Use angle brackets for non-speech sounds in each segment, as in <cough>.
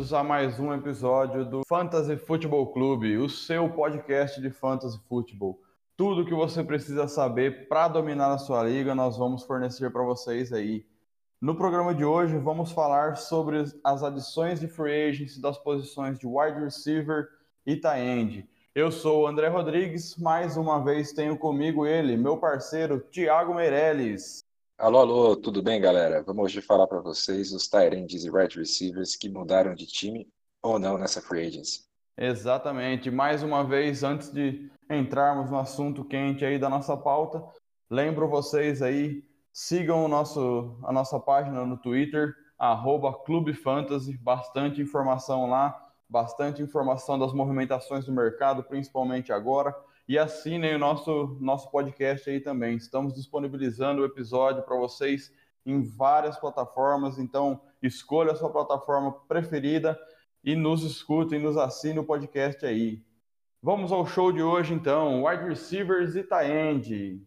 bem-vindos a mais um episódio do Fantasy Futebol Clube, o seu podcast de Fantasy Futebol. Tudo que você precisa saber para dominar a sua liga, nós vamos fornecer para vocês aí. No programa de hoje, vamos falar sobre as adições de free agency das posições de wide receiver e tight end. Eu sou o André Rodrigues, mais uma vez tenho comigo ele, meu parceiro Thiago Meirelles. Alô, alô, tudo bem, galera? Vamos hoje falar para vocês os Tyrands e wide receivers que mudaram de time ou não nessa free agency. Exatamente. Mais uma vez, antes de entrarmos no assunto quente aí da nossa pauta, lembro vocês aí, sigam o nosso, a nossa página no Twitter, arroba Clube Fantasy, bastante informação lá, bastante informação das movimentações do mercado, principalmente agora e assinem o nosso, nosso podcast aí também. Estamos disponibilizando o episódio para vocês em várias plataformas, então escolha a sua plataforma preferida e nos escutem, nos assine o podcast aí. Vamos ao show de hoje então, wide receivers e tight end.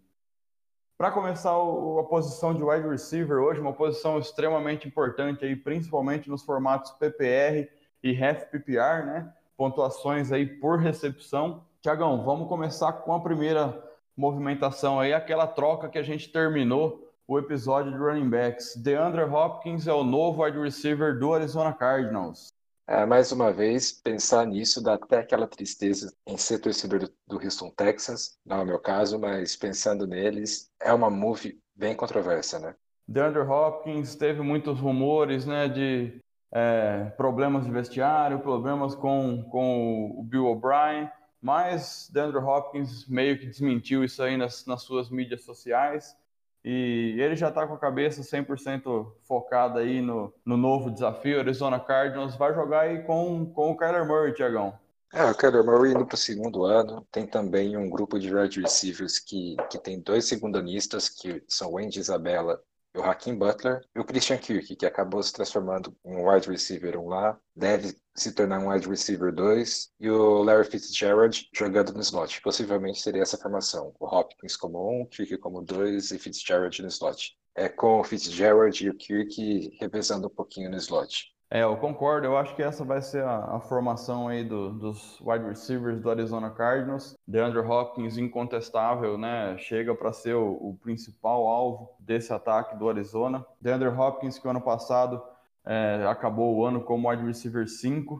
Para começar a posição de wide receiver hoje, uma posição extremamente importante aí, principalmente nos formatos PPR e half PPR, né? Pontuações aí por recepção. Tiagão, vamos começar com a primeira movimentação aí, aquela troca que a gente terminou o episódio de running backs. DeAndre Hopkins é o novo wide receiver do Arizona Cardinals. É, mais uma vez, pensar nisso dá até aquela tristeza em ser torcedor do, Houston Texans, não é o meu caso, mas pensando neles, é uma move bem controversa, né? DeAndre Hopkins teve muitos rumores, né, de é, problemas de vestiário, problemas com, com o Bill O'Brien, mas DeAndre Hopkins meio que desmentiu isso aí nas, nas suas mídias sociais. E ele já está com a cabeça 100% focada aí no, no novo desafio. Arizona Cardinals vai jogar aí com, com o Kyler Murray, Tiagão. É, o Kyler Murray indo para o segundo ano. Tem também um grupo de wide receivers que, que tem dois segundanistas, que são o Andy Isabella o Hakim Butler e o Christian Kirk, que acabou se transformando em um wide receiver 1 lá, deve se tornar um wide receiver 2, e o Larry Fitzgerald jogando no slot. Possivelmente seria essa formação, o Hopkins como 1, um, Kirk como 2 e Fitzgerald no slot. É com o Fitzgerald e o Kirk revezando um pouquinho no slot. É, eu concordo. Eu acho que essa vai ser a, a formação aí do, dos wide receivers do Arizona Cardinals. DeAndre Hopkins, incontestável, né? Chega para ser o, o, principal alvo desse ataque do Arizona. DeAndre Hopkins, que o ano passado é, acabou o ano como wide receiver 5,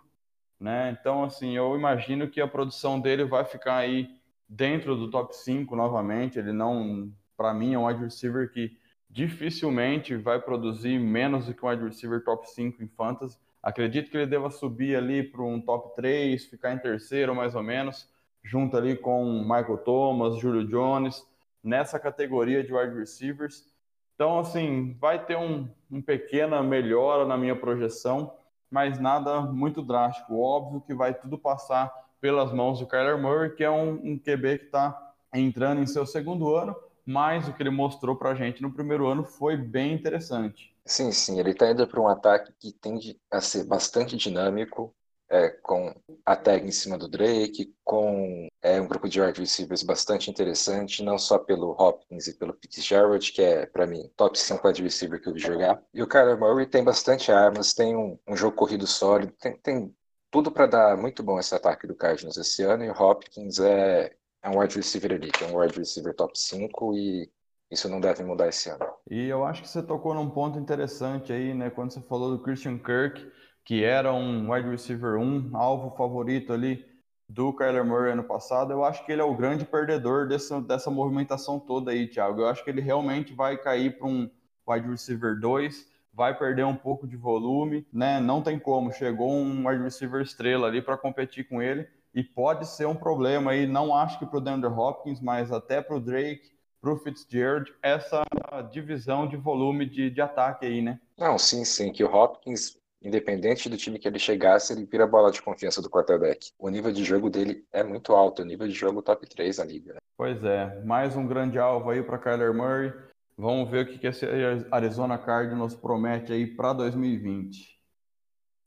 né? Então, assim, eu imagino que a produção dele vai ficar aí dentro do top 5 novamente. Ele não, para mim, é um wide receiver que dificilmente vai produzir menos do que um wide receiver top 5 em fantasy. Acredito que ele deva subir ali para um top 3, ficar em terceiro mais ou menos, junto ali com Michael Thomas, Julio Jones, nessa categoria de wide receivers. Então, assim, vai ter um, um pequena melhora na minha projeção, mas nada muito drástico. Óbvio que vai tudo passar pelas mãos do Kyler Murray, que é um, um QB que está entrando em seu segundo ano, mas o que ele mostrou para a gente no primeiro ano foi bem interessante. Sim, sim, ele está indo para um ataque que tende a ser bastante dinâmico, é, com a tag em cima do Drake, com é, um grupo de wide receivers bastante interessante, não só pelo Hopkins e pelo Fitzgerald, que é, para mim, top 5 wide receiver que eu vi jogar. E o Kyler Murray tem bastante armas, tem um, um jogo corrido sólido, tem, tem tudo para dar muito bom esse ataque do Cardinals esse ano, e o Hopkins é, é um wide receiver ali, que é um wide receiver top 5 e isso não deve mudar esse ano. E eu acho que você tocou num ponto interessante aí, né, quando você falou do Christian Kirk, que era um wide receiver 1, alvo favorito ali do Kyler Murray ano passado, eu acho que ele é o grande perdedor dessa, dessa movimentação toda aí, Thiago. Eu acho que ele realmente vai cair para um wide receiver 2, vai perder um pouco de volume, né? Não tem como, chegou um wide receiver estrela ali para competir com ele e pode ser um problema aí, não acho que para o DeAndre Hopkins, mas até para o Drake, para o Fitzgerald, essa divisão de volume de, de ataque aí, né? Não, sim, sim, que o Hopkins, independente do time que ele chegasse, ele vira a bola de confiança do quarterback. O nível de jogo dele é muito alto, o nível de jogo top 3 na liga. Né? Pois é, mais um grande alvo aí para Kyler Murray. Vamos ver o que esse Arizona Cardinals promete aí para 2020.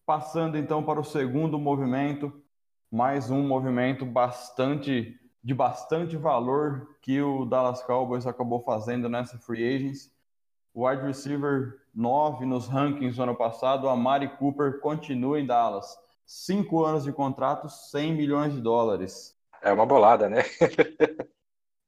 Passando então para o segundo movimento, mais um movimento bastante de bastante valor que o Dallas Cowboys acabou fazendo nessa free agency. wide receiver 9 nos rankings do ano passado, a Mari Cooper continua em Dallas. Cinco anos de contrato, 100 milhões de dólares. É uma bolada, né? <laughs>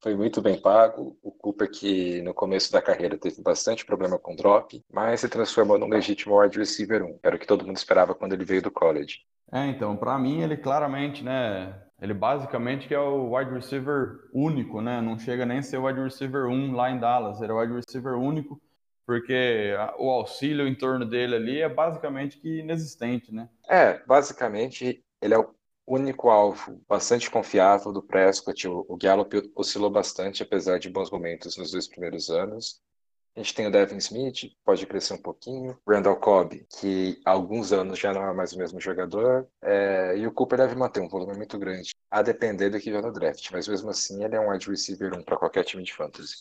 Foi muito bem pago. O Cooper, que no começo da carreira teve bastante problema com drop, mas se transformou num legítimo wide receiver 1. Era o que todo mundo esperava quando ele veio do college. É, então, para mim, ele claramente, né? Ele basicamente que é o wide receiver único, né? Não chega nem a ser o wide receiver 1 lá em Dallas. Ele é o wide receiver único porque o auxílio em torno dele ali é basicamente que inexistente, né? É, basicamente ele é o único alvo bastante confiável do Prescott. O Gallup oscilou bastante, apesar de bons momentos nos dois primeiros anos. A gente tem o Devin Smith, pode crescer um pouquinho. Randall Cobb, que há alguns anos já não é mais o mesmo jogador. É... e o Cooper deve manter um volume muito grande, a depender do que vier no draft. Mas mesmo assim, ele é um wide receiver 1 para qualquer time de fantasy.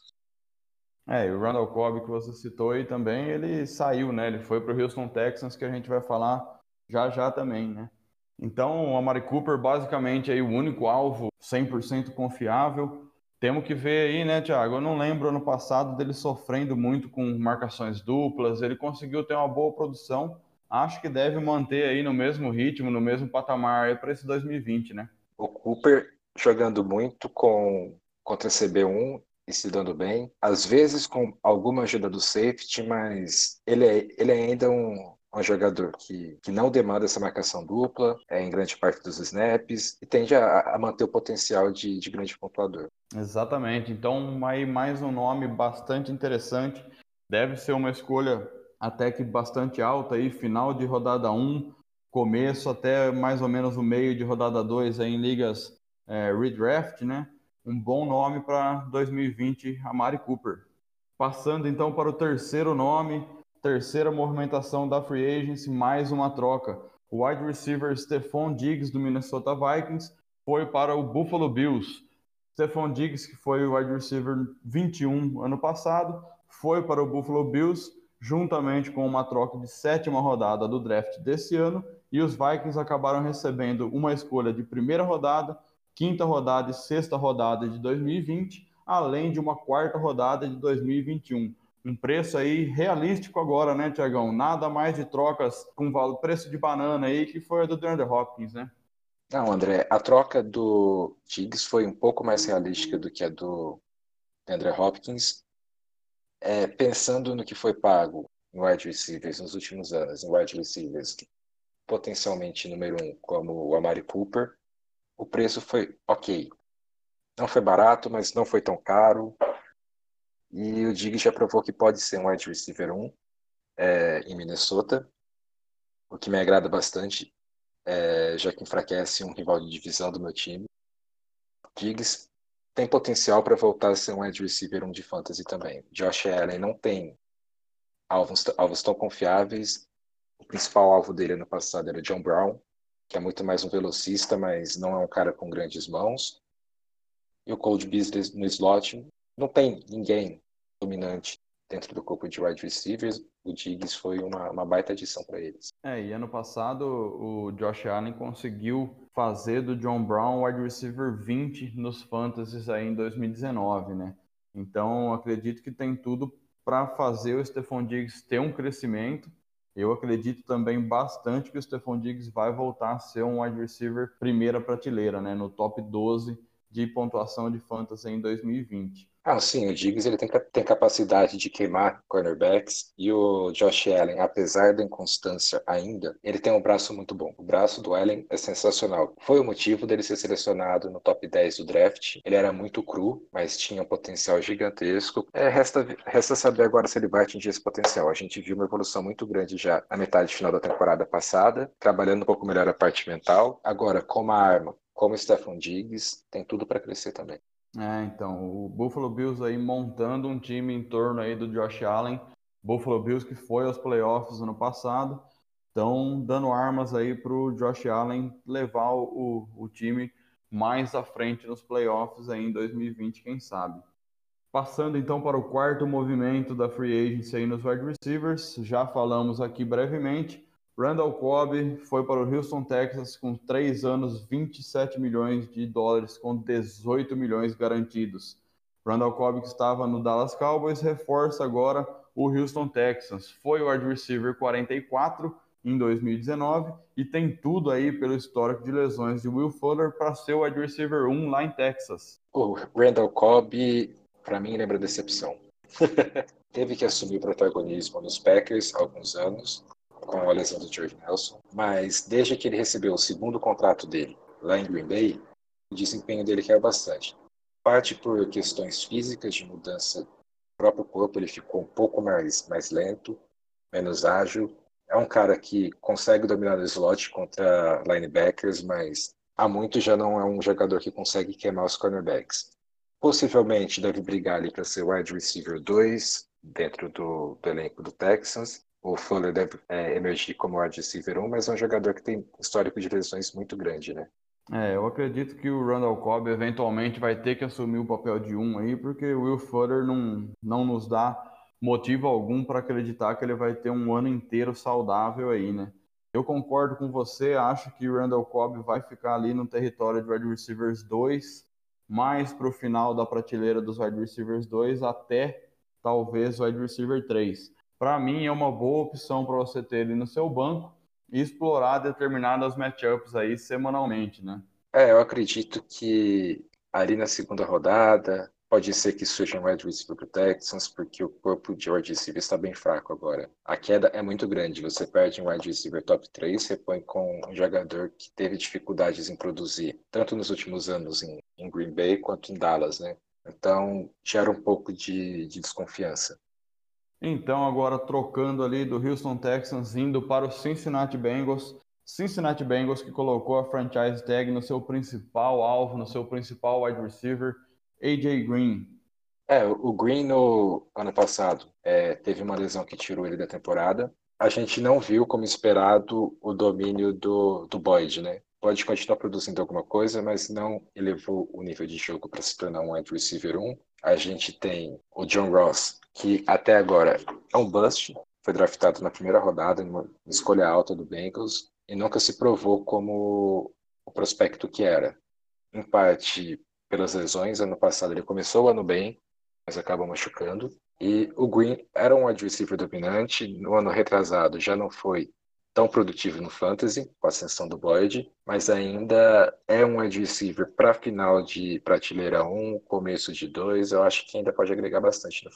É, e o Randall Cobb que você citou aí também, ele saiu, né? Ele foi para o Houston Texans, que a gente vai falar já já também, né? Então, o Amari Cooper basicamente aí o único alvo 100% confiável. Temos que ver aí, né, Thiago? Eu não lembro ano passado dele sofrendo muito com marcações duplas. Ele conseguiu ter uma boa produção. Acho que deve manter aí no mesmo ritmo, no mesmo patamar para esse 2020, né? O Cooper jogando muito com contra CB1 e se dando bem, às vezes com alguma ajuda do safety, mas ele é, ele é ainda um, um jogador que, que não demanda essa marcação dupla é, em grande parte dos snaps e tende a, a manter o potencial de, de grande pontuador. Exatamente. Então, aí mais um nome bastante interessante. Deve ser uma escolha até que bastante alta aí, final de rodada 1, começo até mais ou menos o meio de rodada 2 aí em ligas é, redraft, né? um bom nome para 2020, a Mari Cooper. Passando então para o terceiro nome, terceira movimentação da Free Agency, mais uma troca. O wide receiver Stephon Diggs do Minnesota Vikings foi para o Buffalo Bills. Stephon Diggs, que foi o wide receiver 21 ano passado, foi para o Buffalo Bills juntamente com uma troca de sétima rodada do draft desse ano, e os Vikings acabaram recebendo uma escolha de primeira rodada quinta rodada e sexta rodada de 2020, além de uma quarta rodada de 2021. Um preço aí realístico agora, né, Tiagão? Nada mais de trocas com valor, preço de banana aí, que foi a do DeAndre Hopkins, né? Não, André, a troca do Diggs foi um pouco mais realística do que a do DeAndre Hopkins. É, pensando no que foi pago em wide receivers nos últimos anos, em wide receivers potencialmente número um, como o Amari Cooper, o preço foi ok. Não foi barato, mas não foi tão caro. E o Diggs já provou que pode ser um wide receiver 1 é, em Minnesota, o que me agrada bastante, é, já que enfraquece um rival de divisão do meu time. Diggs tem potencial para voltar a ser um wide receiver 1 de fantasy também. Josh Allen não tem alvos, alvos tão confiáveis. O principal alvo dele no passado era John Brown, que é muito mais um velocista, mas não é um cara com grandes mãos. E o Cold Business no slot não tem ninguém dominante dentro do corpo de wide receivers. O Diggs foi uma, uma baita adição para eles. É, e ano passado o Josh Allen conseguiu fazer do John Brown wide receiver 20 nos fantasies aí em 2019, né? Então acredito que tem tudo para fazer o Stephon Diggs ter um crescimento eu acredito também bastante que o Stephon Diggs vai voltar a ser um wide receiver primeira prateleira, né, no top 12 de pontuação de fantasy em 2020. Ah, sim, o Diggs ele tem, tem capacidade de queimar cornerbacks e o Josh Allen, apesar da inconstância ainda, ele tem um braço muito bom. O braço do Allen é sensacional. Foi o motivo dele ser selecionado no top 10 do draft. Ele era muito cru, mas tinha um potencial gigantesco. É, resta, resta saber agora se ele vai atingir esse potencial. A gente viu uma evolução muito grande já na metade final da temporada passada, trabalhando um pouco melhor a parte mental. Agora, como arma, como o Stephon Diggs, tem tudo para crescer também. É, então, o Buffalo Bills aí montando um time em torno aí do Josh Allen, Buffalo Bills que foi aos playoffs ano passado, estão dando armas aí para o Josh Allen levar o, o time mais à frente nos playoffs aí em 2020, quem sabe. Passando então para o quarto movimento da free agency aí nos wide receivers, já falamos aqui brevemente, Randall Cobb foi para o Houston, Texas, com 3 anos, 27 milhões de dólares, com 18 milhões garantidos. Randall Cobb, que estava no Dallas Cowboys, reforça agora o Houston Texans. Foi o wide receiver 44 em 2019 e tem tudo aí pelo histórico de lesões de Will Fuller para ser o wide receiver 1 lá em Texas. O Randall Cobb, para mim, lembra decepção. <laughs> Teve que assumir o protagonismo nos Packers há alguns anos, com a lesão do George Nelson, mas desde que ele recebeu o segundo contrato dele lá em Green Bay, o desempenho dele caiu bastante. Parte por questões físicas de mudança do próprio corpo, ele ficou um pouco mais, mais lento, menos ágil. É um cara que consegue dominar o slot contra linebackers, mas há muito já não é um jogador que consegue queimar os cornerbacks. Possivelmente deve brigar ali para ser wide receiver 2 dentro do, do elenco do Texans. O Fuller deve é, emergir como wide receiver 1, mas é um jogador que tem histórico de lesões muito grande, né? É, eu acredito que o Randall Cobb eventualmente vai ter que assumir o papel de um aí, porque o Will Fuller não, não nos dá motivo algum para acreditar que ele vai ter um ano inteiro saudável aí, né? Eu concordo com você, acho que o Randall Cobb vai ficar ali no território de wide receivers 2, mais para o final da prateleira dos wide receivers 2, até talvez o wide receiver 3. Para mim é uma boa opção para você ter ele no seu banco, e explorar determinadas matchups aí semanalmente, né? É, eu acredito que ali na segunda rodada pode ser que surja um wide receiver pro Texans, porque o corpo de wide receiver está bem fraco agora. A queda é muito grande, você perde um wide receiver top 3, repõe com um jogador que teve dificuldades em produzir, tanto nos últimos anos em, em Green Bay quanto em Dallas, né? Então, gera um pouco de, de desconfiança. Então, agora trocando ali do Houston Texans, indo para o Cincinnati Bengals. Cincinnati Bengals que colocou a franchise tag no seu principal alvo, no seu principal wide receiver, AJ Green. É, o Green no ano passado é, teve uma lesão que tirou ele da temporada. A gente não viu como esperado o domínio do, do Boyd, né? Pode continuar produzindo alguma coisa, mas não elevou o nível de jogo para se tornar um wide receiver 1. A gente tem o John Ross, que até agora é um bust, foi draftado na primeira rodada, em uma escolha alta do Bengals, e nunca se provou como o prospecto que era. Em parte pelas lesões, ano passado ele começou o ano bem, mas acaba machucando. E o Green era um wide receiver dominante, no ano retrasado já não foi tão produtivo no fantasy, com a ascensão do Boyd, mas ainda é um receiver para final de prateleira 1, começo de 2, eu acho que ainda pode agregar bastante no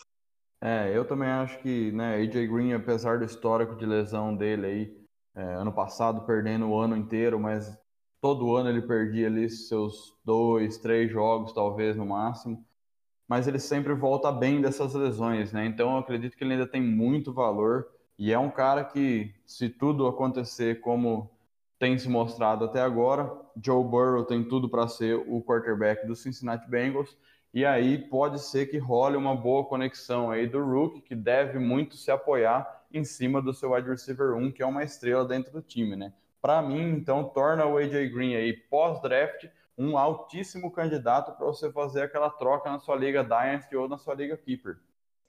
é, eu também acho que, né, AJ Green, apesar do histórico de lesão dele aí, é, ano passado perdendo o ano inteiro, mas todo ano ele perdia ali seus dois, três jogos, talvez no máximo. Mas ele sempre volta bem dessas lesões, né? Então eu acredito que ele ainda tem muito valor e é um cara que, se tudo acontecer como tem se mostrado até agora, Joe Burrow tem tudo para ser o quarterback do Cincinnati Bengals e aí pode ser que role uma boa conexão aí do Rook, que deve muito se apoiar em cima do seu wide receiver 1, que é uma estrela dentro do time, né? Para mim, então, torna o AJ Green aí pós-draft um altíssimo candidato para você fazer aquela troca na sua liga Dynasty ou na sua liga Keeper.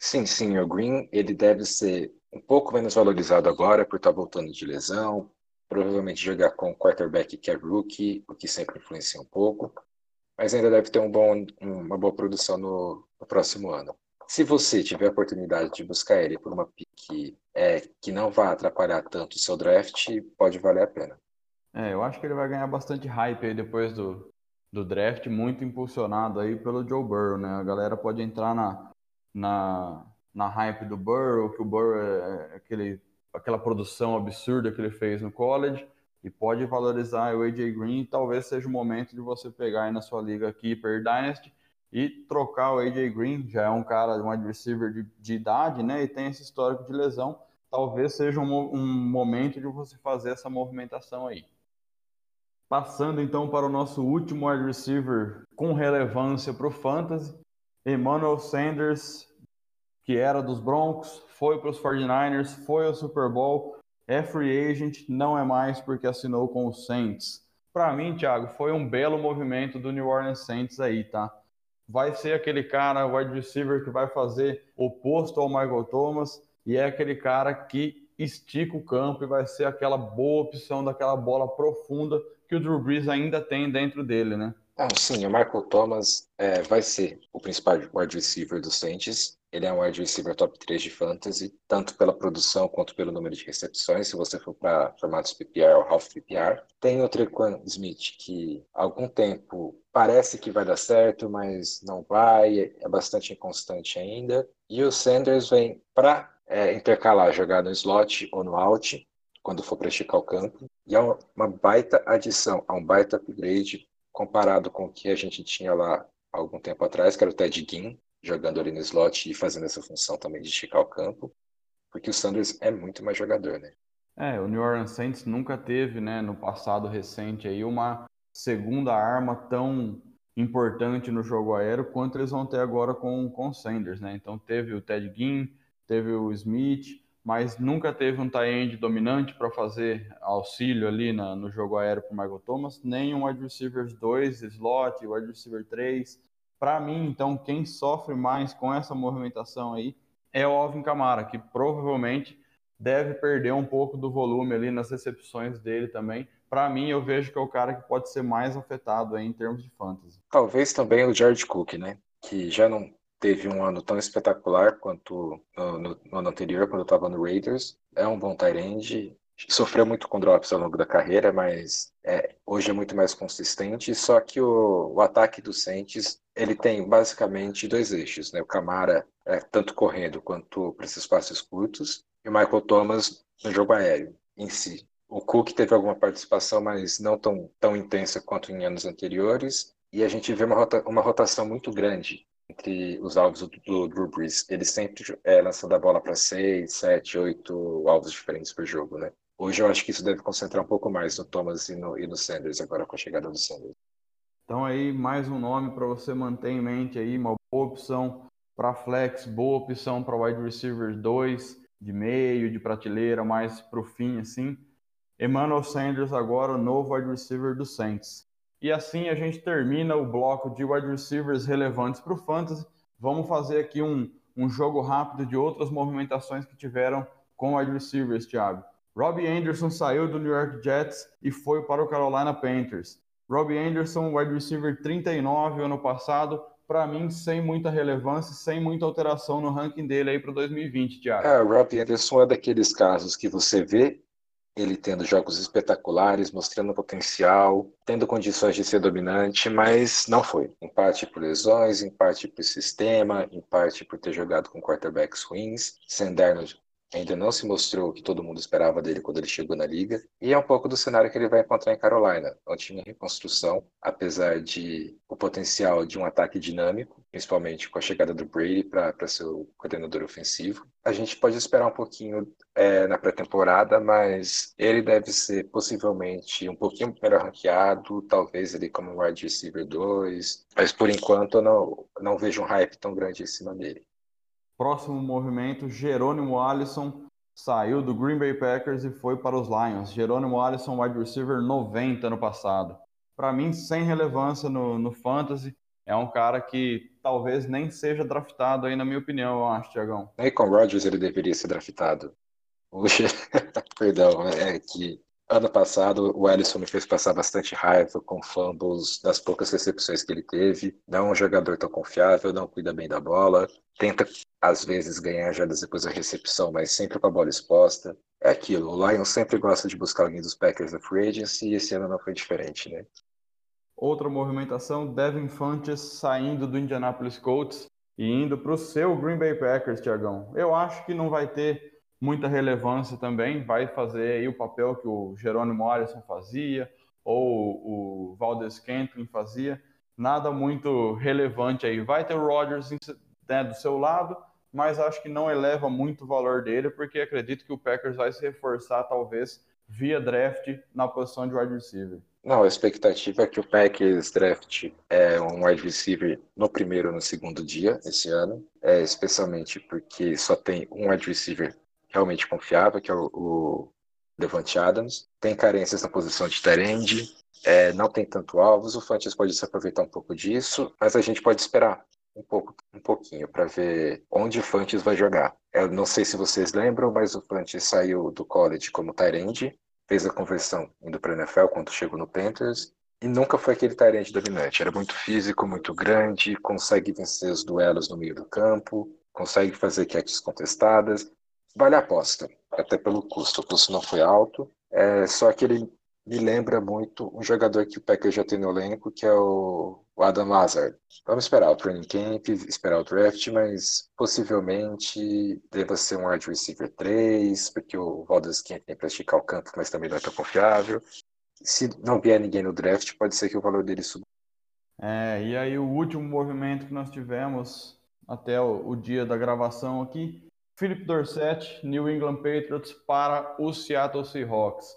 Sim, sim, o Green ele deve ser um pouco menos valorizado agora por estar tá voltando de lesão, provavelmente jogar com o quarterback que é rookie, o que sempre influencia um pouco mas ainda deve ter um bom, uma boa produção no, no próximo ano. Se você tiver a oportunidade de buscar ele por uma pick é, que não vá atrapalhar tanto o seu draft, pode valer a pena. É, eu acho que ele vai ganhar bastante hype aí depois do, do draft, muito impulsionado aí pelo Joe Burrow, né? A galera pode entrar na, na, na hype do Burrow, que o Burrow é, é aquele, aquela produção absurda que ele fez no college, e pode valorizar o AJ Green. Talvez seja o momento de você pegar aí na sua liga Keeper Dynasty e trocar o AJ Green. Já é um cara, um wide receiver de, de idade, né? E tem esse histórico de lesão. Talvez seja um, um momento de você fazer essa movimentação aí. Passando então para o nosso último wide receiver com relevância para o Fantasy, Emmanuel Sanders, que era dos Broncos, foi para os 49ers, foi ao Super Bowl, é free agent, não é mais porque assinou com o Saints. Para mim, Thiago, foi um belo movimento do New Orleans Saints aí, tá? Vai ser aquele cara, wide receiver, que vai fazer oposto ao Michael Thomas e é aquele cara que estica o campo e vai ser aquela boa opção daquela bola profunda que o Drew Brees ainda tem dentro dele, né? Ah, sim, o Michael Thomas é, vai ser o principal wide receiver do Saints. Ele é um wide receiver top 3 de fantasy, tanto pela produção quanto pelo número de recepções, se você for para formatos PPR ou half PPR. Tem o Trequan Smith, que há algum tempo parece que vai dar certo, mas não vai, é bastante inconstante ainda. E o Sanders vem para é, intercalar, jogar no slot ou no out, quando for praticar o campo. E é uma baita adição, é um baita upgrade comparado com o que a gente tinha lá algum tempo atrás, que era o Ted Ginn, jogando ali no slot e fazendo essa função também de esticar o campo, porque o Sanders é muito mais jogador, né? É, o New Orleans Saints nunca teve, né, no passado recente aí uma segunda arma tão importante no jogo aéreo quanto eles vão ter agora com o Sanders, né? Então teve o Ted Ginn, teve o Smith, mas nunca teve um tie-end dominante para fazer auxílio ali na, no jogo aéreo para o Michael Thomas, nem um wide receiver 2, slot, wide receiver 3. Para mim, então, quem sofre mais com essa movimentação aí é o Alvin Kamara, que provavelmente deve perder um pouco do volume ali nas recepções dele também. Para mim, eu vejo que é o cara que pode ser mais afetado aí em termos de fantasy. Talvez também o George Cook, né? Que já não teve um ano tão espetacular quanto no, no, no ano anterior, quando estava no Raiders. É um bom tight Sofreu muito com drops ao longo da carreira, mas é, hoje é muito mais consistente. Só que o, o ataque do Saints ele tem basicamente dois eixos, né? O Camara é, tanto correndo quanto para esses passes curtos e o Michael Thomas no jogo aéreo em si. O Cook teve alguma participação, mas não tão, tão intensa quanto em anos anteriores. E a gente vê uma, rota, uma rotação muito grande entre os alvos do, Drew Brees. Ele sempre é, lançando a bola para seis, sete, oito alvos diferentes por jogo, né? Hoje eu acho que isso deve concentrar um pouco mais no Thomas e no, e no Sanders, agora com a chegada do Sanders. Então aí, mais um nome para você manter em mente aí, uma boa opção para flex, boa opção para wide receiver 2, de meio, de prateleira, mais para o fim, assim. Emmanuel Sanders agora, novo wide receiver do Saints. E assim a gente termina o bloco de wide receivers relevantes para o Fantasy. Vamos fazer aqui um, um jogo rápido de outras movimentações que tiveram com wide receivers, Thiago. Robbie Anderson saiu do New York Jets e foi para o Carolina Panthers. Robbie Anderson, wide receiver 39 ano passado, para mim sem muita relevância, sem muita alteração no ranking dele aí para 2020, Thiago. É, o Robbie Anderson é daqueles casos que você vê ele tendo jogos espetaculares, mostrando potencial, tendo condições de ser dominante, mas não foi. Em parte por lesões, em parte por sistema, em parte por ter jogado com quarterbacks ruins. Senderno ainda não se mostrou o que todo mundo esperava dele quando ele chegou na liga. E é um pouco do cenário que ele vai encontrar em Carolina. É um time em reconstrução, apesar de o potencial de um ataque dinâmico, principalmente com a chegada do Brady para ser o coordenador ofensivo. A gente pode esperar um pouquinho é, na pré-temporada, mas ele deve ser possivelmente um pouquinho melhor ranqueado, talvez ele como wide receiver 2, mas por enquanto eu não, não vejo um hype tão grande em cima dele. Próximo movimento, Jerônimo Alisson saiu do Green Bay Packers e foi para os Lions. Jerônimo Alisson, wide receiver 90 no passado. Para mim, sem relevância no, no Fantasy, é um cara que talvez nem seja draftado aí, na minha opinião, eu acho, Tiagão. Nem com Rodgers ele deveria ser draftado. Puxa, <laughs> perdão, é que ano passado o Alisson me fez passar bastante raiva com fumbles das poucas recepções que ele teve. Não é um jogador tão confiável, não cuida bem da bola, tenta às vezes ganhar já depois da recepção, mas sempre com a bola exposta. É aquilo, o Lions sempre gosta de buscar alguém dos Packers da Free Agency e esse ano não foi diferente, né? Outra movimentação, Devin Funches saindo do Indianapolis Colts e indo para o seu Green Bay Packers, Tiagão. Eu acho que não vai ter muita relevância também, vai fazer aí o papel que o Jerônimo Alisson fazia ou o Valdez Scantling fazia, nada muito relevante aí. Vai ter o Rodgers né, do seu lado, mas acho que não eleva muito o valor dele, porque acredito que o Packers vai se reforçar, talvez, via draft na posição de wide receiver. Não, a expectativa é que o Packers draft é um wide receiver no primeiro ou no segundo dia esse ano, é, especialmente porque só tem um wide receiver realmente confiável, que é o, o Devante Adams. Tem carências na posição de Terend, é, não tem tanto alvos, o Fantes pode se aproveitar um pouco disso, mas a gente pode esperar um pouco, um pouquinho para ver onde o Fantes vai jogar. Eu não sei se vocês lembram, mas o Fantes saiu do college como Tyrande, fez a conversão indo para a NFL quando chegou no Panthers e nunca foi aquele Tyrande dominante. Era muito físico, muito grande, consegue vencer os duelos no meio do campo, consegue fazer catches contestadas. Vale a aposta, até pelo custo. O custo não foi alto, é, só que ele me lembra muito um jogador que o Packers já tem no elenco, que é o, Adam Lazard. Vamos esperar o training camp, esperar o draft, mas possivelmente deva ser um wide receiver 3, porque o Valdez tem para esticar o campo, mas também não é tão confiável. Se não vier ninguém no draft, pode ser que o valor dele suba. É, e aí o último movimento que nós tivemos até o, o dia da gravação aqui, Philip Dorsett, New England Patriots para o Seattle Seahawks.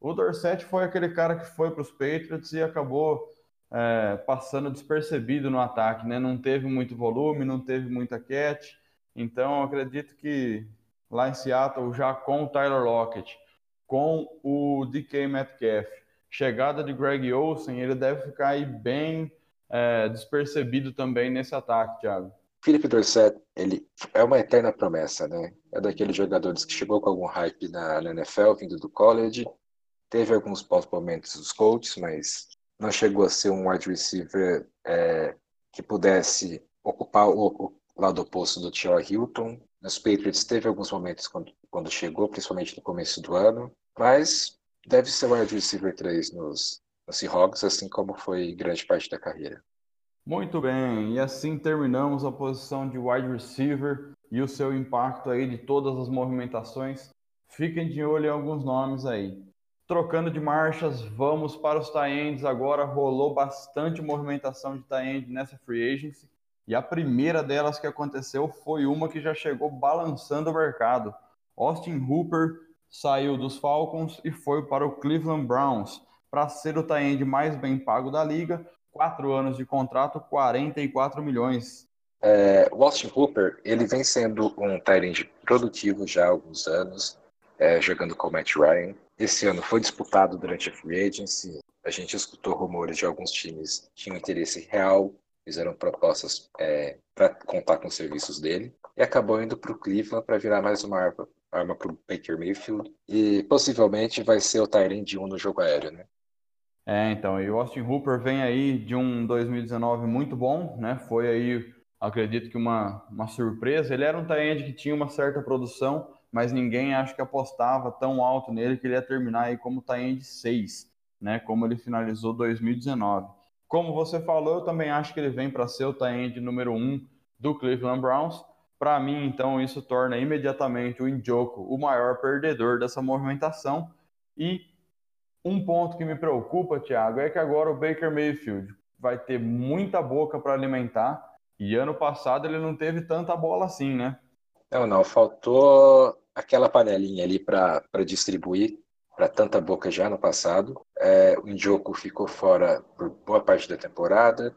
O Dorsett foi aquele cara que foi para os Patriots e acabou é, passando despercebido no ataque, né? Não teve muito volume, não teve muita catch. Então, acredito que lá em Seattle, já com o Tyler Lockett, com o DK Metcalf, chegada de Greg Olsen, ele deve ficar aí bem é, despercebido também nesse ataque, Thiago. Felipe Dorset, ele é uma eterna promessa, né? É daqueles jogadores que chegou com algum hype na, NFL, vindo do college, teve alguns bons momentos dos coaches, mas não chegou a ser um wide receiver é, que pudesse ocupar o, o, lado oposto do T.R. Hilton. Nos Patriots teve alguns momentos quando, quando chegou, principalmente no começo do ano, mas deve ser wide receiver 3 nos, nos Seahawks, assim como foi grande parte da carreira. Muito bem, e assim terminamos a posição de wide receiver e o seu impacto aí de todas as movimentações. Fiquem de olho em alguns nomes aí. Trocando de marchas, vamos para os tie agora. Rolou bastante movimentação de tie nessa free agency. E a primeira delas que aconteceu foi uma que já chegou balançando o mercado. Austin Hooper saiu dos Falcons e foi para o Cleveland Browns para ser o tie mais bem pago da liga. Quatro anos de contrato, 44 milhões. É, o Austin Hooper ele vem sendo um tie produtivo já há alguns anos, é, jogando com o Matt Ryan esse ano foi disputado durante a free agency. A gente escutou rumores de alguns times que tinham interesse real, fizeram propostas é, para contar com os serviços dele e acabou indo para o Cleveland para virar mais uma arma, arma para o Baker Mayfield e possivelmente vai ser o Tyrande 1 no jogo aéreo, né? É, então, e o Austin Hooper vem aí de um 2019 muito bom, né? Foi aí, acredito que uma, uma surpresa. Ele era um Tyrande que tinha uma certa produção, mas ninguém acho que apostava tão alto nele que ele ia terminar aí como Taend 6, né? Como ele finalizou 2019. Como você falou, eu também acho que ele vem para ser o Taend número 1 do Cleveland Browns. Para mim, então, isso torna imediatamente o Njoku o maior perdedor dessa movimentação. E um ponto que me preocupa, Thiago, é que agora o Baker Mayfield vai ter muita boca para alimentar. E ano passado ele não teve tanta bola assim, né? Não, não, faltou aquela panelinha ali para distribuir para tanta boca já no passado. É, o Njoku ficou fora por boa parte da temporada.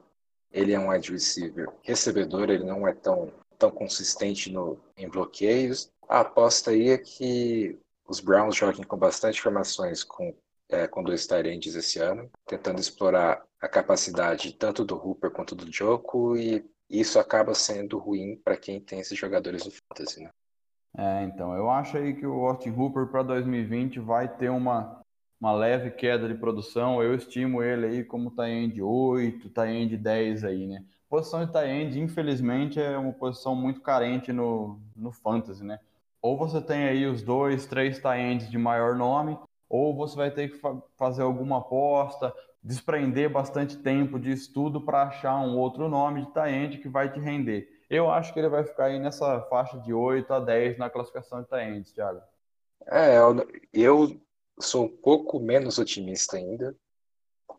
Ele é um wide receiver recebedor, ele não é tão, tão consistente no, em bloqueios. A aposta aí é que os Browns joguem com bastante formações com, é, com dois Tyrands esse ano, tentando explorar a capacidade tanto do Hooper quanto do Njoku e isso acaba sendo ruim para quem tem esses jogadores do Fantasy, né? É, então, eu acho aí que o Austin Hooper para 2020 vai ter uma, uma leve queda de produção. Eu estimo ele aí como tie-end 8, tie-end 10 aí, né? Posição de tie-end, infelizmente, é uma posição muito carente no, no fantasy, né? Ou você tem aí os dois, três tie-ends de maior nome, ou você vai ter que fa fazer alguma aposta, desprender bastante tempo de estudo para achar um outro nome de tie que vai te render. Eu acho que ele vai ficar aí nessa faixa de 8 a 10 na classificação de tie Thiago. É, eu sou um pouco menos otimista ainda,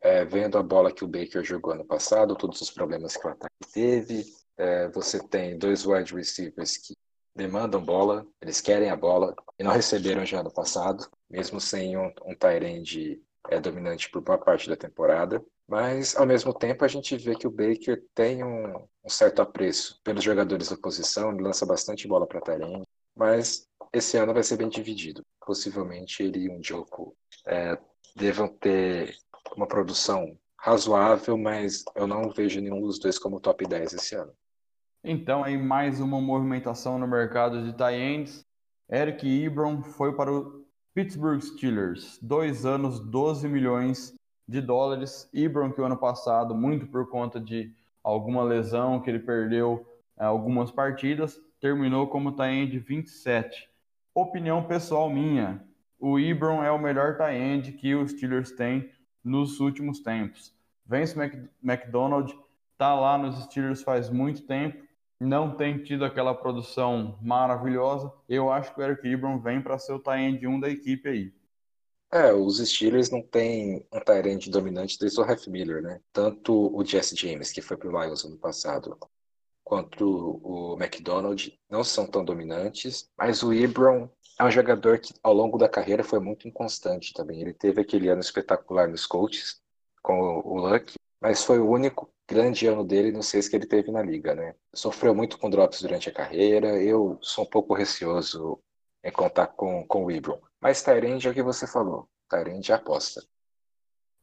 é, vendo a bola que o Baker jogou ano passado, todos os problemas que o ataque teve. É, você tem dois wide receivers que demandam bola, eles querem a bola e não receberam já no passado, mesmo sem um, um Tyrande é dominante por boa parte da temporada, mas ao mesmo tempo a gente vê que o Baker tem um, um certo apreço pelos jogadores da posição, ele lança bastante bola para Tyrene, mas esse ano vai ser bem dividido. Possivelmente ele e um Joko é, devam ter uma produção razoável, mas eu não vejo nenhum dos dois como top 10 esse ano. Então, aí mais uma movimentação no mercado de tie Eric Ebron foi para o Pittsburgh Steelers, dois anos, 12 milhões de dólares. Ibram, que o ano passado, muito por conta de alguma lesão que ele perdeu é, algumas partidas, terminou como Taend 27. Opinião pessoal minha, o Ibron é o melhor Taend que os Steelers têm nos últimos tempos. Vance McDonald está lá nos Steelers faz muito tempo, não tem tido aquela produção maravilhosa. Eu acho que o Eric Ibron vem para ser o Taend 1 da equipe aí. É, os Steelers não têm um Tyrant dominante desde o Ralph Miller, né? Tanto o Jesse James, que foi pro Lions ano passado, quanto o McDonald não são tão dominantes, mas o Ibron é um jogador que ao longo da carreira foi muito inconstante também. Ele teve aquele ano espetacular nos coaches com o Luck, mas foi o único grande ano dele nos seis que ele teve na liga, né? Sofreu muito com drops durante a carreira. Eu sou um pouco receoso em contar com, com o Ibron. Mas Tyrande é o que você falou. Tyrande é aposta.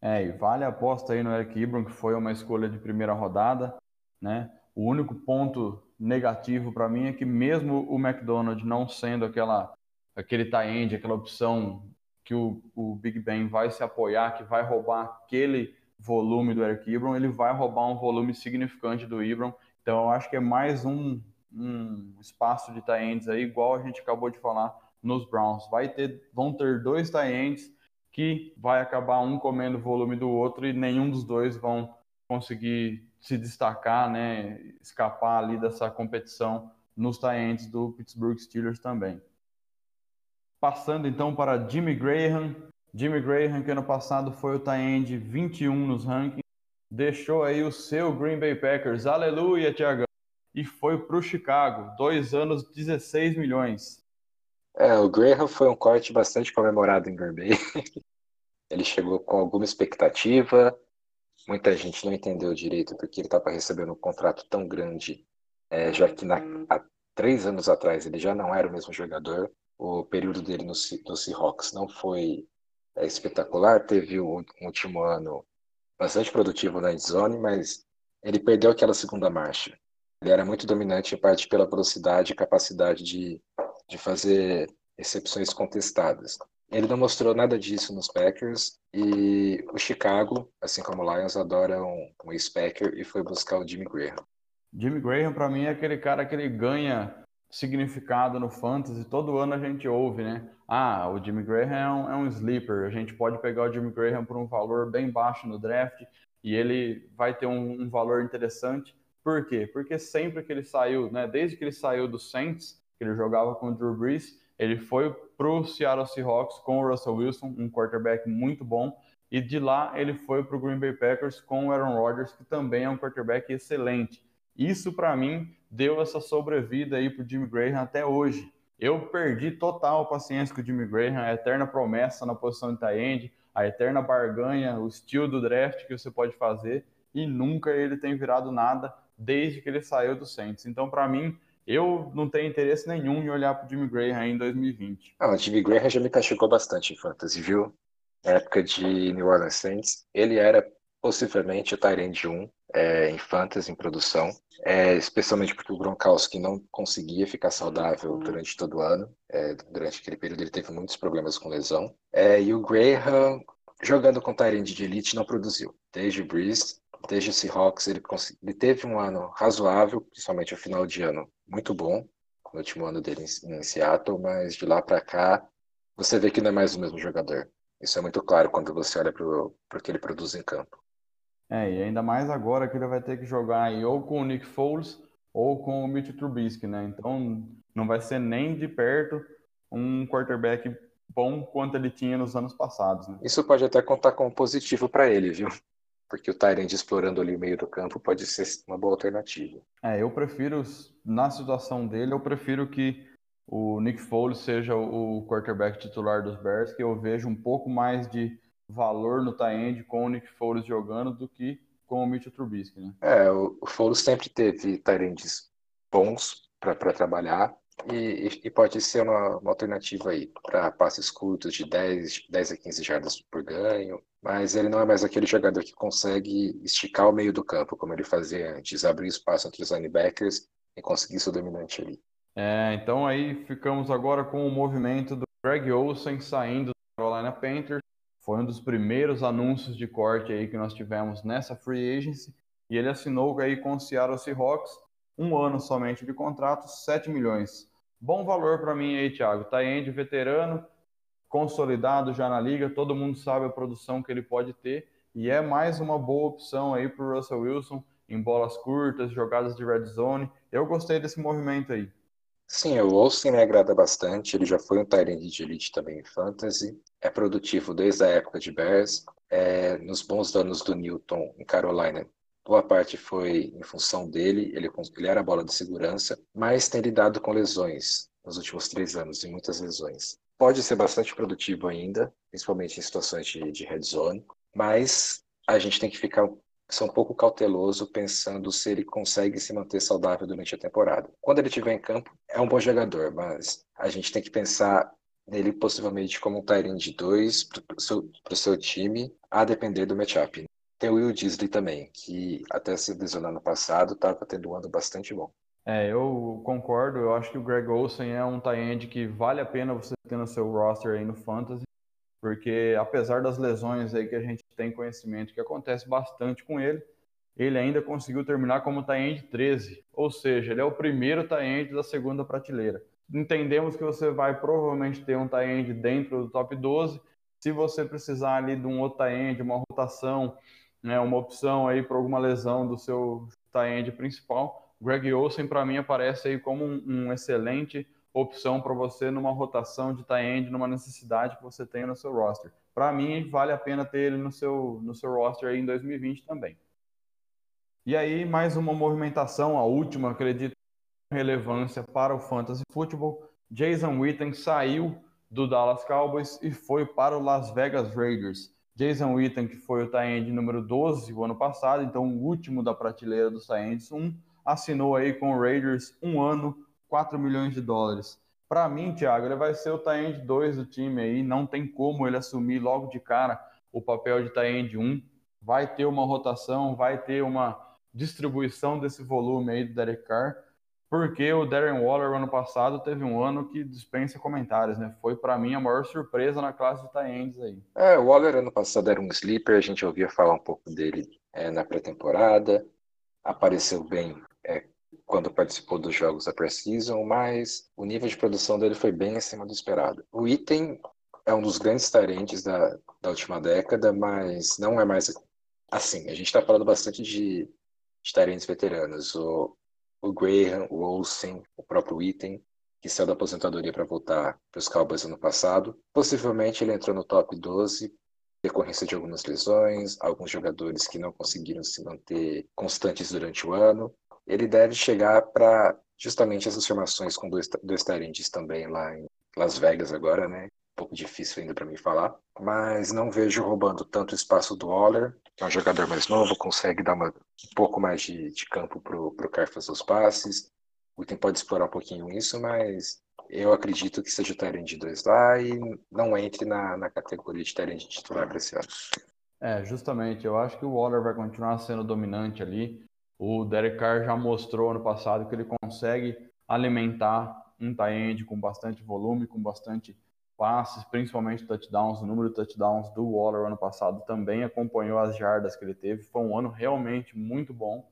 É, e vale a aposta aí no Eric Ibron, que foi uma escolha de primeira rodada, né? O único ponto negativo para mim é que mesmo o McDonald não sendo aquela aquele tie-end, aquela opção que o, o Big Ben vai se apoiar, que vai roubar aquele volume do Eric Ibron, ele vai roubar um volume significante do Ibron. Então eu acho que é mais um, um espaço de tie-ends aí, igual a gente acabou de falar nos Browns. Vai ter, vão ter dois tie-ends que vai acabar um comendo o volume do outro e nenhum dos dois vão conseguir se destacar, né, escapar ali dessa competição nos tie-ends do Pittsburgh Steelers também. Passando então para Jimmy Graham. Jimmy Graham, que ano passado foi o tie-end 21 nos rankings, deixou aí o seu Green Bay Packers, aleluia, Tiagão, e foi para o Chicago, dois anos, 16 milhões. É, o Graham foi um corte bastante comemorado em Green Bay. <laughs> ele chegou com alguma expectativa, muita gente não entendeu direito porque ele estava recebendo um contrato tão grande, é, já que na, há três anos atrás ele já não era o mesmo jogador. O período dele no, no Seahawks não foi é, espetacular, teve um, um último ano bastante produtivo na endzone, mas ele perdeu aquela segunda marcha. Ele era muito dominante em parte pela velocidade e capacidade de de fazer recepções contestadas. Ele não mostrou nada disso nos Packers e o Chicago, assim como o Lions, adora um, um ex-Packer e foi buscar o Jimmy Graham. Jimmy Graham, para mim, é aquele cara que ele ganha significado no fantasy. Todo ano a gente ouve, né? Ah, o Jimmy Graham é um, é um sleeper. A gente pode pegar o Jimmy Graham por um valor bem baixo no draft e ele vai ter um, um valor interessante. Por quê? Porque sempre que ele saiu, né? Desde que ele saiu do Saints, que ele jogava com o Drew Brees. Ele foi para o Seattle Seahawks com o Russell Wilson, um quarterback muito bom. E de lá ele foi para o Green Bay Packers com o Aaron Rodgers, que também é um quarterback excelente. Isso para mim deu essa sobrevida aí para o Jimmy Graham até hoje. Eu perdi total paciência com o Jimmy Graham, a eterna promessa na posição de end, a eterna barganha, o estilo do draft que você pode fazer e nunca ele tem virado nada desde que ele saiu do Saints. Então, para mim, eu não tenho interesse nenhum em olhar para o Jimmy Graham em 2020. Ah, o Jimmy Graham já me castigou bastante em fantasy, viu? Na época de New Orleans Saints, ele era possivelmente o Tyrande 1 é, em fantasy, em produção, é, especialmente porque o Gronkowski não conseguia ficar saudável durante todo o ano. É, durante aquele período ele teve muitos problemas com lesão. É, e o Graham, jogando com Tyrande de elite, não produziu. Desde o Breeze, desde o Seahawks, ele, ele teve um ano razoável, principalmente o final de ano muito bom, no último ano dele em, em Seattle, mas de lá para cá você vê que não é mais o mesmo jogador. Isso é muito claro quando você olha para o que ele produz em campo. É, e ainda mais agora que ele vai ter que jogar aí ou com o Nick Foles ou com o Mitch Trubisky, né? Então não vai ser nem de perto um quarterback bom quanto ele tinha nos anos passados. Né? Isso pode até contar como positivo para ele, viu? porque o Tyrande explorando ali o meio do campo pode ser uma boa alternativa. É, eu prefiro, na situação dele, eu prefiro que o Nick Foles seja o quarterback titular dos Bears, que eu vejo um pouco mais de valor no tie com o Nick Foles jogando do que com o Mitchell Trubisky, né? É, o, Foles sempre teve Tyrands bons para trabalhar, e, e, pode ser uma, uma alternativa aí para passes curtos de 10, 10 a 15 jardas por ganho, mas ele não é mais aquele jogador que consegue esticar o meio do campo, como ele fazia antes, abrir espaço entre os linebackers e conseguir ser dominante ali. É, então aí ficamos agora com o movimento do Greg Olsen saindo do Carolina Panthers. Foi um dos primeiros anúncios de corte aí que nós tivemos nessa free agency e ele assinou aí com o Seattle Seahawks um ano somente de contrato, 7 milhões. Bom valor para mim aí, Thiago. Taend veterano, consolidado já na liga, todo mundo sabe a produção que ele pode ter e é mais uma boa opção aí para o Russell Wilson em bolas curtas, jogadas de red zone. Eu gostei desse movimento aí. Sim, o Olsen me agrada bastante. Ele já foi um Tyrant de elite também em fantasy. É produtivo desde a época de Bears. É, nos bons anos do Newton em Carolina, boa parte foi em função dele. Ele, ele era a bola de segurança, mas tem lidado com lesões nos últimos três anos e muitas lesões. Pode ser bastante produtivo ainda, principalmente em situações de, de red zone, mas a gente tem que ficar ser um pouco cauteloso pensando se ele consegue se manter saudável durante a temporada. Quando ele estiver em campo, é um bom jogador, mas a gente tem que pensar nele possivelmente como um Tyrant de 2 para o seu, seu, time, a depender do matchup. Tem o Will Disley também, que até se lesionar no passado estava tendo um ano bastante bom. É, eu concordo. Eu acho que o Greg Olsen é um tight que vale a pena você ter no seu roster aí no Fantasy porque apesar das lesões aí que a gente tem conhecimento que acontece bastante com ele, ele ainda conseguiu terminar como tie 13, ou seja, ele é o primeiro tie da segunda prateleira. Entendemos que você vai provavelmente ter um tie dentro do top 12, se você precisar ali de um outro tie uma rotação, né, uma opção aí para alguma lesão do seu tie principal, Greg Olsen para mim aparece aí como um, um excelente opção para você numa rotação de tie-end, numa necessidade que você tem no seu roster. Para mim, vale a pena ter ele no seu, no seu roster aí em 2020 também. E aí, mais uma movimentação, a última, acredito, relevância para o Fantasy Football. Jason Witten saiu do Dallas Cowboys e foi para o Las Vegas Raiders. Jason Witten, que foi o tie-end número 12 o ano passado, então o último da prateleira dos tie-ends 1, assinou aí com o Raiders um ano 4 milhões de dólares. Para mim, Thiago, ele vai ser o Taend 2 do time aí, não tem como ele assumir logo de cara o papel de Taend 1. Vai ter uma rotação, vai ter uma distribuição desse volume aí do Derek Carr, porque o Darren Waller ano passado teve um ano que dispensa comentários, né? Foi para mim a maior surpresa na classe de Taendes aí. É, o Waller ano passado era um sleeper, a gente ouvia falar um pouco dele é, na pré-temporada, apareceu bem quando participou dos jogos da Precision, mas o nível de produção dele foi bem acima do esperado. O Item é um dos grandes tarentes da, da última década, mas não é mais assim. A gente está falando bastante de, de tarentes veteranos. O, o Graham, o Olsen, o próprio Item, que saiu da aposentadoria para voltar para os Cowboys ano passado. Possivelmente ele entrou no top 12 decorrência de algumas lesões, alguns jogadores que não conseguiram se manter constantes durante o ano ele deve chegar para justamente essas formações com dois, dois tarentes também lá em Las Vegas agora, né? Um pouco difícil ainda para mim falar, mas não vejo roubando tanto espaço do Waller, que é um jogador mais novo, consegue dar uma, um pouco mais de, de campo para o Carr fazer os passes. O Item pode explorar um pouquinho isso, mas eu acredito que seja o de dois lá e não entre na, na categoria de de titular para esse ano. É, justamente. Eu acho que o Waller vai continuar sendo dominante ali. O Derek Carr já mostrou ano passado que ele consegue alimentar um tight com bastante volume, com bastante passes, principalmente touchdowns. O número de touchdowns do Waller ano passado também acompanhou as jardas que ele teve. Foi um ano realmente muito bom.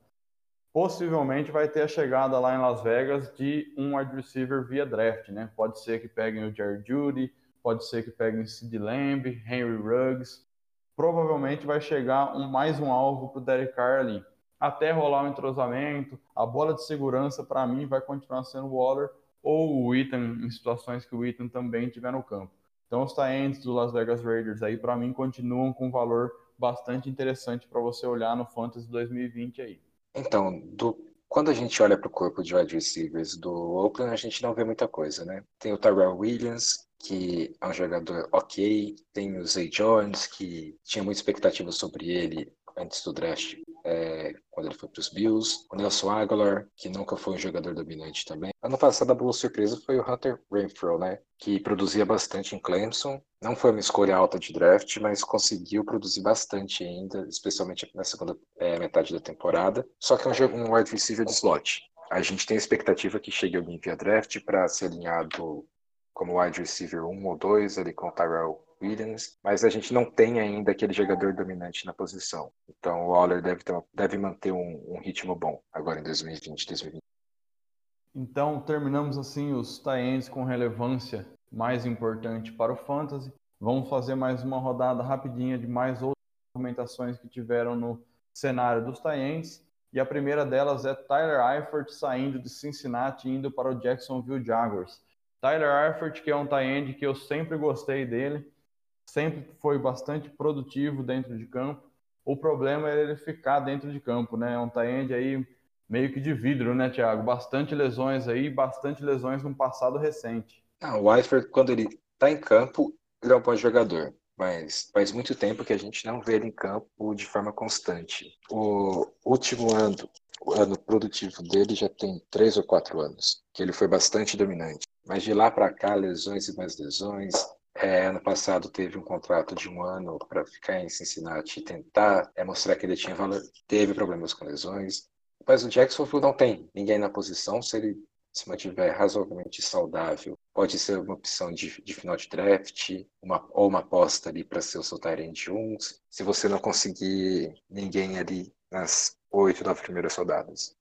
Possivelmente vai ter a chegada lá em Las Vegas de um wide receiver via draft, né? Pode ser que peguem o Jared Judy, pode ser que peguem Sid Lamb, Henry Ruggs. Provavelmente vai chegar um, mais um alvo para o Derek Carr ali até rolar o um entrosamento. A bola de segurança, para mim, vai continuar sendo o Waller ou o Ethan, em situações que o Ethan também estiver no campo. Então, os talentos do Las Vegas Raiders aí, para mim, continuam com um valor bastante interessante para você olhar no Fantasy 2020 aí. Então, do, quando a gente olha para o corpo de wide receivers do Oakland, a gente não vê muita coisa, né? Tem o Tyrell Williams, que é um jogador ok, tem o Zay Jones, que tinha muita expectativa sobre ele antes do draft, é, quando ele foi para os Bills. O Nelson Aguilar, que nunca foi um jogador dominante também. Ano passado, a boa surpresa foi o Hunter Renfro, né? Que produzia bastante em Clemson. Não foi uma escolha alta de draft, mas conseguiu produzir bastante ainda, especialmente na segunda é, metade da temporada. Só que é um, um wide receiver de slot. A gente tem a expectativa que chegue alguém via draft para ser alinhado como wide receiver 1 ou 2 ali com o Tyrell Williams, mas a gente não tem ainda aquele jogador dominante na posição. Então o Waller deve, ter, deve manter um, um ritmo bom agora em 2020, 2021. Então, terminamos assim os tie com relevância mais importante para o Fantasy. Vamos fazer mais uma rodada rapidinha de mais outras movimentações que tiveram no cenário dos tie E a primeira delas é Tyler Eifert saindo de Cincinnati indo para o Jacksonville Jaguars. Tyler Eifert, que é um tie que eu sempre gostei dele, sempre foi bastante produtivo dentro de campo. O problema é ele ficar dentro de campo, né? É um tie aí meio que de vidro, né, Thiago? Bastante lesões aí, bastante lesões no passado recente. Ah, o Eifert, quando ele está em campo, ele é um bom jogador, mas faz muito tempo que a gente não vê ele em campo de forma constante. O último ano, o ano produtivo dele já tem três ou quatro anos, que ele foi bastante dominante. Mas de lá para cá, lesões e mais lesões. É, ano passado teve um contrato de um ano para ficar em Cincinnati e tentar é, mostrar que ele tinha valor. Teve problemas com lesões. Mas o Jacksonville não tem ninguém na posição. Se ele se mantiver razoavelmente saudável, pode ser uma opção de, de final de draft, uma, ou uma aposta ali para ser o seu Tyrant 1, se você não conseguir ninguém ali nas oito, nove primeiras soldadas.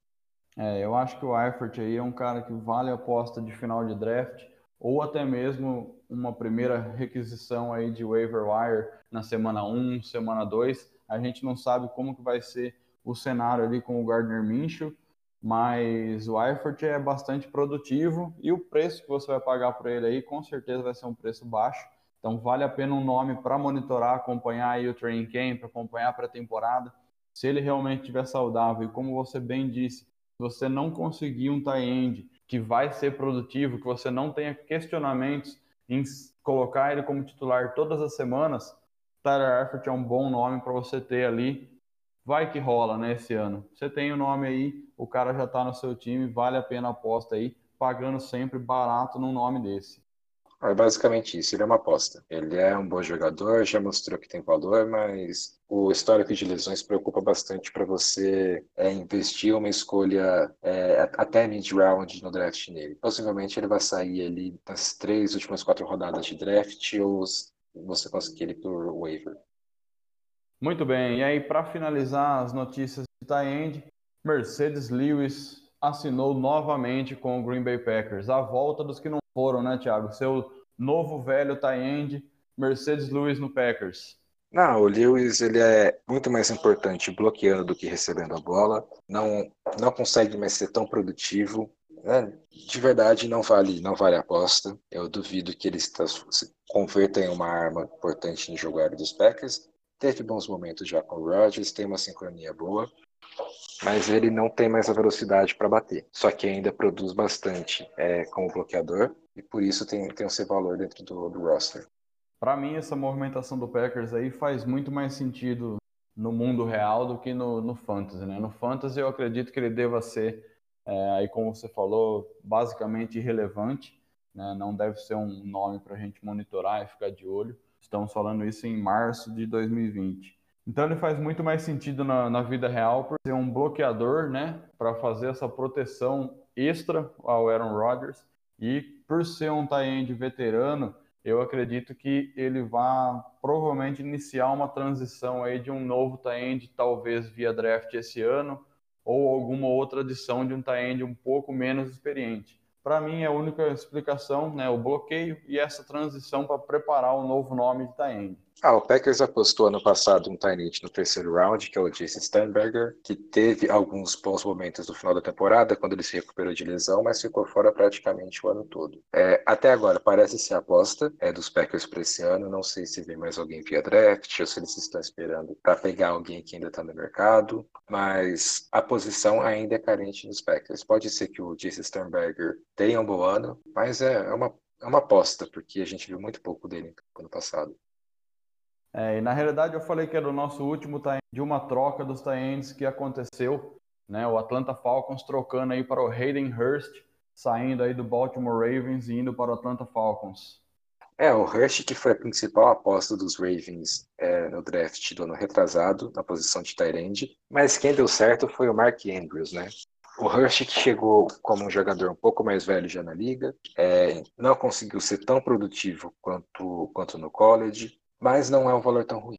É, eu acho que o Eifert aí é um cara que vale a aposta de final de draft, ou até mesmo uma primeira requisição aí de waiver wire na semana 1, semana 2. A gente não sabe como que vai ser o cenário ali com o Gardner Minshew, mas o Eifert é bastante produtivo e o preço que você vai pagar por ele aí com certeza vai ser um preço baixo. Então vale a pena um nome para monitorar, acompanhar aí o training camp, acompanhar a pré-temporada. Se ele realmente estiver saudável e como você bem disse, se você não conseguir um tie end que vai ser produtivo, que você não tenha questionamentos em colocar ele como titular todas as semanas, Tyler Eifert é um bom nome para você ter ali vai que rola, né, esse ano. Você tem o nome aí, o cara já está no seu time, vale a pena a aposta aí, pagando sempre barato num nome desse. É basicamente isso, ele é uma aposta. Ele é um bom jogador, já mostrou que tem valor, mas o histórico de lesões preocupa bastante para você é, investir uma escolha é, até mid-round no draft nele. Possivelmente ele vai sair ali nas três últimas quatro rodadas de draft ou você conseguir ele por waiver. Muito bem, e aí para finalizar as notícias de End, Mercedes Lewis assinou novamente com o Green Bay Packers. A volta dos que não foram, né, Thiago? Seu novo velho End, Mercedes Lewis no Packers. Não, o Lewis ele é muito mais importante bloqueando do que recebendo a bola. Não, não consegue mais ser tão produtivo. Né? De verdade, não vale, não vale a aposta. Eu duvido que ele se converta em uma arma importante no jogo aéreo dos Packers. Teve bons momentos já com o Rodgers, tem uma sincronia boa, mas ele não tem mais a velocidade para bater. Só que ainda produz bastante é, como bloqueador e por isso tem, tem o seu valor dentro do, do roster. Para mim, essa movimentação do Packers aí faz muito mais sentido no mundo real do que no, no fantasy, né? No fantasy eu acredito que ele deva ser, é, aí como você falou, basicamente irrelevante, né? Não deve ser um nome para a gente monitorar e ficar de olho. Estamos falando isso em março de 2020. Então ele faz muito mais sentido na, na vida real por ser um bloqueador, né, para fazer essa proteção extra ao Aaron Rodgers e por ser um tie-end veterano, eu acredito que ele vai provavelmente iniciar uma transição aí de um novo tie-end, talvez via draft esse ano, ou alguma outra adição de um tie-end um pouco menos experiente. Para mim, é a única explicação, né, o bloqueio e essa transição para preparar o novo nome de Taend. Ah, o Packers apostou ano passado um Tynant no terceiro round, que é o Jason Steinberger, que teve alguns bons momentos no final da temporada, quando ele se recuperou de lesão, mas ficou fora praticamente o ano todo. É, até agora, parece ser a aposta é, dos Packers para esse ano. Não sei se vem mais alguém via draft ou se eles estão esperando para pegar alguém que ainda está no mercado, mas a posição ainda é carente nos Packers. Pode ser que o Jason Sternberger tenha um bom ano, mas é, é uma, é uma aposta, porque a gente viu muito pouco dele no ano passado. É, e na realidade eu falei que era o nosso último de uma troca dos times que aconteceu, né? O Atlanta Falcons trocando aí para o Hayden Hurst, saindo aí do Baltimore Ravens e indo para o Atlanta Falcons. É, o Hurst que foi a principal aposta dos Ravens é, no draft do ano retrasado, na posição de Tyrande, mas quem deu certo foi o Mark Andrews, né? O Hurst que chegou como um jogador um pouco mais velho já na liga, é, não conseguiu ser tão produtivo quanto, quanto no college, mas não é um valor tão ruim.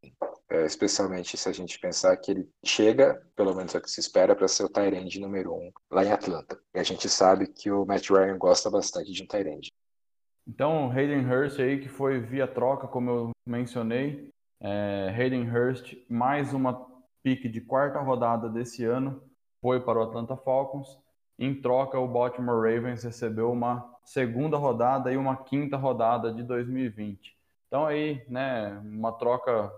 é, especialmente se a gente pensar que ele chega, pelo menos é o que se espera, para ser o Tyrande número um lá em Atlanta. E a gente sabe que o Matt Ryan gosta bastante de um Tyrande. Então, Hayden Hurst aí, que foi via troca, como eu mencionei, é, Hayden Hurst, mais uma pique de quarta rodada desse ano, foi para o Atlanta Falcons. Em troca, o Baltimore Ravens recebeu uma segunda rodada e uma quinta rodada de 2020. Então aí, né, uma troca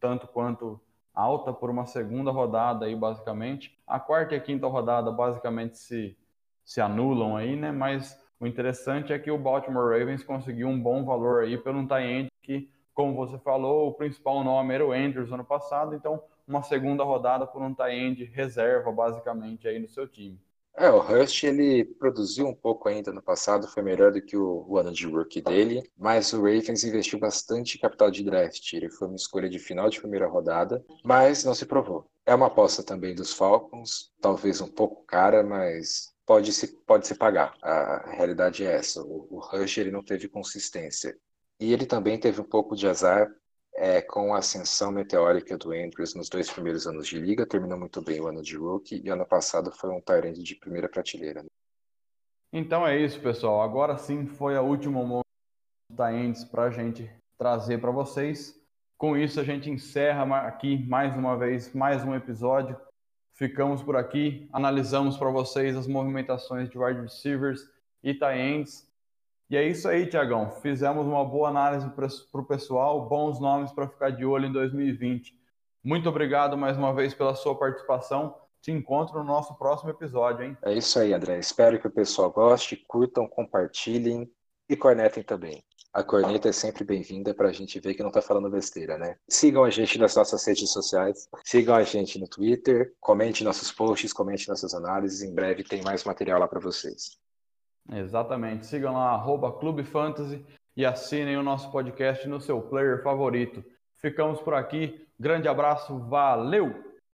tanto quanto alta por uma segunda rodada aí basicamente. A quarta e a quinta rodada basicamente se se anulam aí, né? Mas o interessante é que o Baltimore Ravens conseguiu um bom valor aí pelo um tie que, como você falou, o principal nome era o Andrews ano passado, então uma segunda rodada por um tie reserva basicamente aí no seu time. É, o Hurst ele produziu um pouco ainda no passado, foi melhor do que o, o, ano de rookie dele, mas o Ravens investiu bastante capital de draft. Ele foi uma escolha de final de primeira rodada, mas não se provou. É uma aposta também dos Falcons, talvez um pouco cara, mas pode se, pode se pagar. A realidade é essa. O, o Rush ele não teve consistência. E ele também teve um pouco de azar é, com a ascensão meteórica do Andrews nos dois primeiros anos de liga, terminou muito bem o ano de rookie, e ano passado foi um Tyrande de primeira prateleira. Né? Então é isso, pessoal. Agora sim foi a última Tyrants para a gente trazer para vocês. Com isso, a gente encerra aqui mais uma vez mais um episódio. Ficamos por aqui, analisamos para vocês as movimentações de wide receivers e tight e é isso aí, Tiagão. Fizemos uma boa análise para o pessoal, bons nomes para ficar de olho em 2020. Muito obrigado mais uma vez pela sua participação. Te encontro no nosso próximo episódio, hein? É isso aí, André. Espero que o pessoal goste, curtam, compartilhem e cornetem também. A corneta é sempre bem-vinda para a gente ver que não está falando besteira, né? Sigam a gente nas nossas redes sociais, sigam a gente no Twitter, comente nossos posts, comente nossas análises. Em breve tem mais material lá para vocês. Exatamente. Sigam lá, arroba Clube Fantasy e assinem o nosso podcast no seu player favorito. Ficamos por aqui. Grande abraço, valeu!